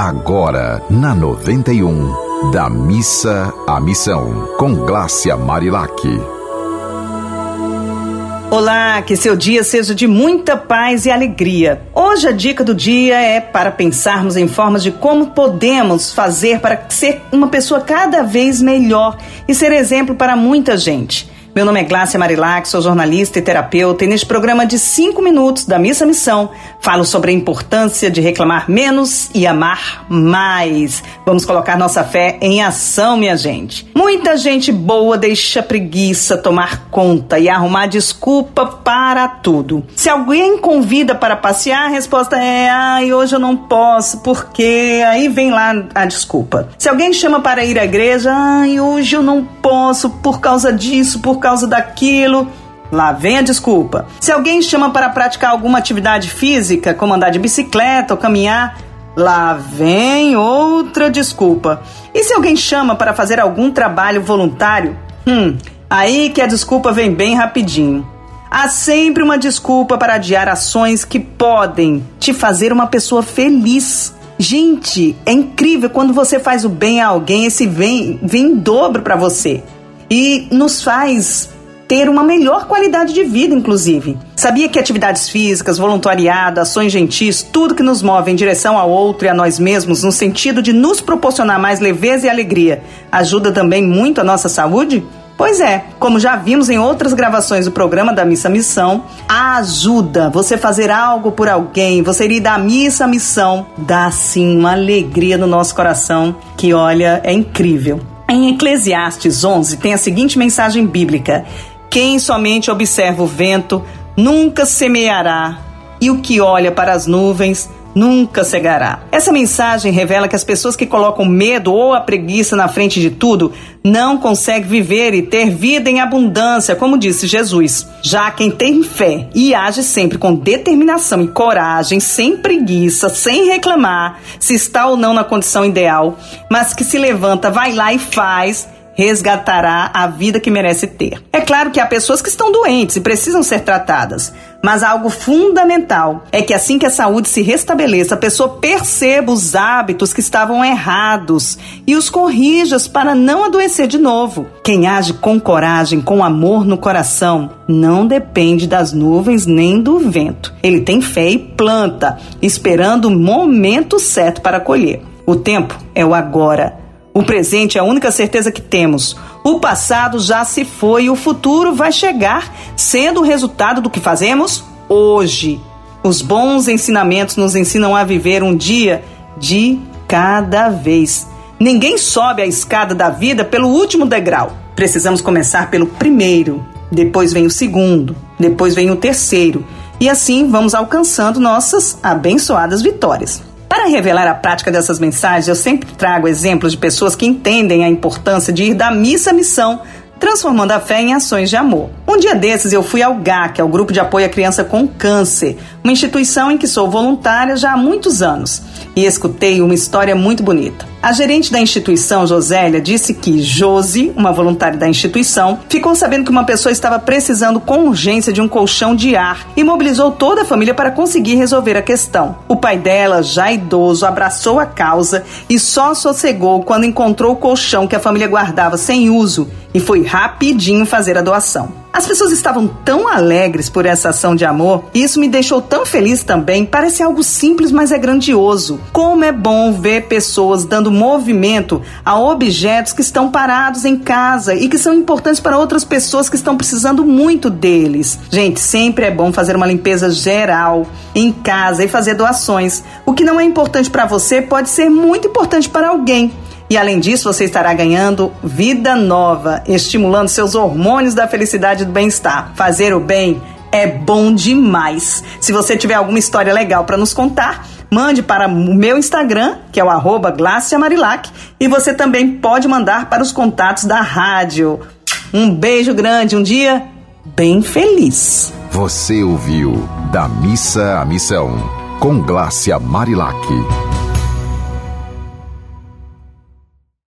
Agora, na 91, da missa à missão, com Glácia Marilac. Olá, que seu dia seja de muita paz e alegria. Hoje a dica do dia é para pensarmos em formas de como podemos fazer para ser uma pessoa cada vez melhor e ser exemplo para muita gente. Meu nome é Glácia Marilac, sou jornalista e terapeuta, e neste programa de 5 minutos da Missa Missão falo sobre a importância de reclamar menos e amar mais. Vamos colocar nossa fé em ação, minha gente. Muita gente boa deixa preguiça tomar conta e arrumar desculpa para tudo. Se alguém convida para passear, a resposta é: ai, hoje eu não posso, porque aí vem lá a desculpa. Se alguém chama para ir à igreja, ai, hoje eu não posso por causa disso, por causa causa daquilo. Lá vem a desculpa. Se alguém chama para praticar alguma atividade física, como andar de bicicleta ou caminhar, lá vem outra desculpa. E se alguém chama para fazer algum trabalho voluntário, hum, aí que a desculpa vem bem rapidinho. Há sempre uma desculpa para adiar ações que podem te fazer uma pessoa feliz. Gente, é incrível quando você faz o bem a alguém, esse vem, vem em dobro para você e nos faz ter uma melhor qualidade de vida, inclusive. Sabia que atividades físicas, voluntariado, ações gentis, tudo que nos move em direção ao outro e a nós mesmos, no sentido de nos proporcionar mais leveza e alegria, ajuda também muito a nossa saúde? Pois é, como já vimos em outras gravações do programa da Missa Missão, ajuda você fazer algo por alguém, você ir da missa missão, dá sim uma alegria no nosso coração que, olha, é incrível. Em Eclesiastes 11 tem a seguinte mensagem bíblica: Quem somente observa o vento nunca semeará, e o que olha para as nuvens nunca cegará. Essa mensagem revela que as pessoas que colocam medo ou a preguiça na frente de tudo não conseguem viver e ter vida em abundância, como disse Jesus. Já quem tem fé e age sempre com determinação e coragem, sem preguiça, sem reclamar se está ou não na condição ideal, mas que se levanta, vai lá e faz resgatará a vida que merece ter. É claro que há pessoas que estão doentes e precisam ser tratadas, mas algo fundamental é que assim que a saúde se restabeleça, a pessoa perceba os hábitos que estavam errados e os corrija para não adoecer de novo. Quem age com coragem, com amor no coração, não depende das nuvens nem do vento. Ele tem fé e planta, esperando o momento certo para colher. O tempo é o agora. O presente é a única certeza que temos. O passado já se foi e o futuro vai chegar, sendo o resultado do que fazemos hoje. Os bons ensinamentos nos ensinam a viver um dia de cada vez. Ninguém sobe a escada da vida pelo último degrau. Precisamos começar pelo primeiro, depois vem o segundo, depois vem o terceiro. E assim vamos alcançando nossas abençoadas vitórias. Revelar a prática dessas mensagens, eu sempre trago exemplos de pessoas que entendem a importância de ir da missa à missão, transformando a fé em ações de amor. Um dia desses eu fui ao GAC, ao Grupo de Apoio à Criança com Câncer, uma instituição em que sou voluntária já há muitos anos, e escutei uma história muito bonita. A gerente da instituição, Josélia, disse que Josi, uma voluntária da instituição, ficou sabendo que uma pessoa estava precisando com urgência de um colchão de ar e mobilizou toda a família para conseguir resolver a questão. O pai dela, já idoso, abraçou a causa e só sossegou quando encontrou o colchão que a família guardava sem uso e foi rapidinho fazer a doação. As pessoas estavam tão alegres por essa ação de amor e isso me deixou tão feliz também. Parece algo simples, mas é grandioso. Como é bom ver pessoas dando movimento a objetos que estão parados em casa e que são importantes para outras pessoas que estão precisando muito deles. Gente, sempre é bom fazer uma limpeza geral em casa e fazer doações. O que não é importante para você pode ser muito importante para alguém. E além disso, você estará ganhando vida nova, estimulando seus hormônios da felicidade e do bem-estar. Fazer o bem é bom demais. Se você tiver alguma história legal para nos contar, mande para o meu Instagram, que é o arroba Marilac, e você também pode mandar para os contatos da rádio. Um beijo grande, um dia bem feliz. Você ouviu Da Missa à Missão, com Glácia Marilac.